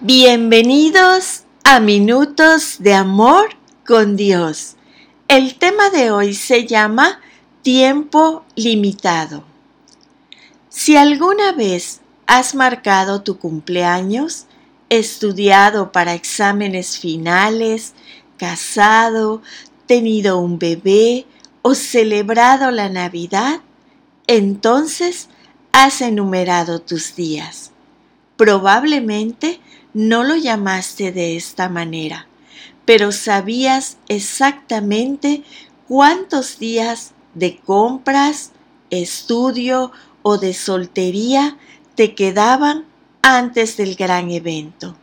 Bienvenidos a Minutos de Amor con Dios. El tema de hoy se llama Tiempo Limitado. Si alguna vez has marcado tu cumpleaños, estudiado para exámenes finales, casado, tenido un bebé o celebrado la Navidad, entonces has enumerado tus días. Probablemente no lo llamaste de esta manera, pero sabías exactamente cuántos días de compras, estudio o de soltería te quedaban antes del gran evento.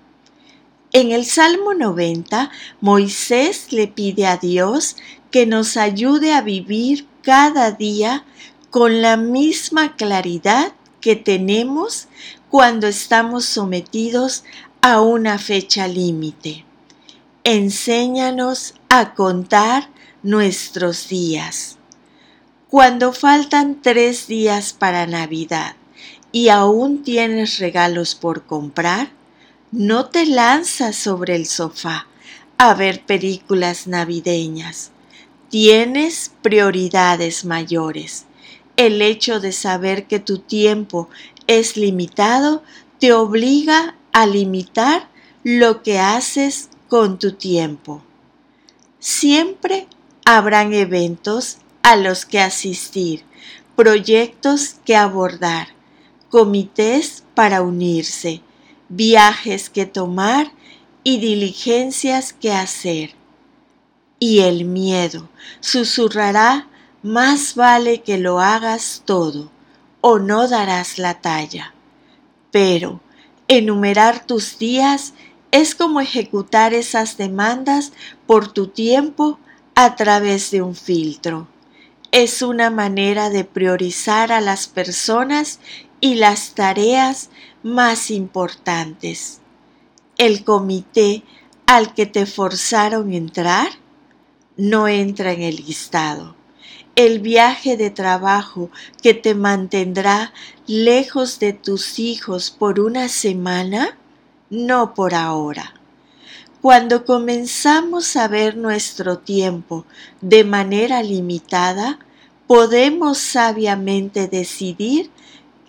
En el Salmo 90, Moisés le pide a Dios que nos ayude a vivir cada día con la misma claridad que tenemos cuando estamos sometidos a una fecha límite. Enséñanos a contar nuestros días. Cuando faltan tres días para Navidad y aún tienes regalos por comprar, no te lanzas sobre el sofá a ver películas navideñas. Tienes prioridades mayores. El hecho de saber que tu tiempo es limitado te obliga a limitar lo que haces con tu tiempo. Siempre habrán eventos a los que asistir, proyectos que abordar, comités para unirse, viajes que tomar y diligencias que hacer. Y el miedo susurrará, más vale que lo hagas todo o no darás la talla. Pero Enumerar tus días es como ejecutar esas demandas por tu tiempo a través de un filtro. Es una manera de priorizar a las personas y las tareas más importantes. El comité al que te forzaron entrar no entra en el listado el viaje de trabajo que te mantendrá lejos de tus hijos por una semana? No por ahora. Cuando comenzamos a ver nuestro tiempo de manera limitada, podemos sabiamente decidir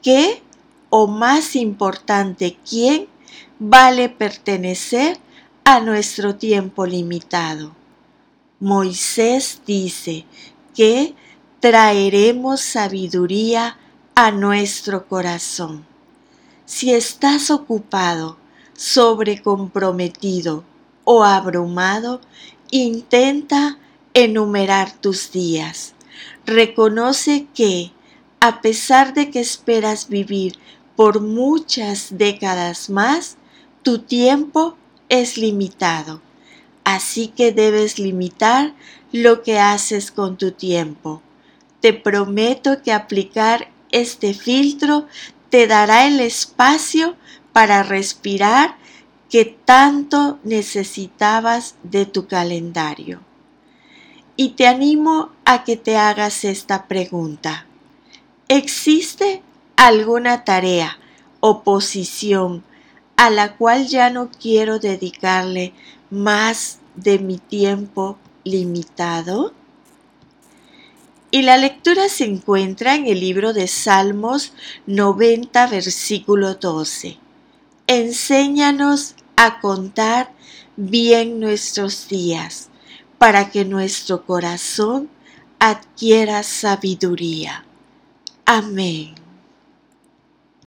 qué o más importante quién vale pertenecer a nuestro tiempo limitado. Moisés dice que traeremos sabiduría a nuestro corazón. Si estás ocupado, sobrecomprometido o abrumado, intenta enumerar tus días. Reconoce que, a pesar de que esperas vivir por muchas décadas más, tu tiempo es limitado. Así que debes limitar lo que haces con tu tiempo. Te prometo que aplicar este filtro te dará el espacio para respirar que tanto necesitabas de tu calendario. Y te animo a que te hagas esta pregunta. ¿Existe alguna tarea o posición a la cual ya no quiero dedicarle más de mi tiempo limitado? Y la lectura se encuentra en el libro de Salmos 90, versículo 12. Enséñanos a contar bien nuestros días, para que nuestro corazón adquiera sabiduría. Amén.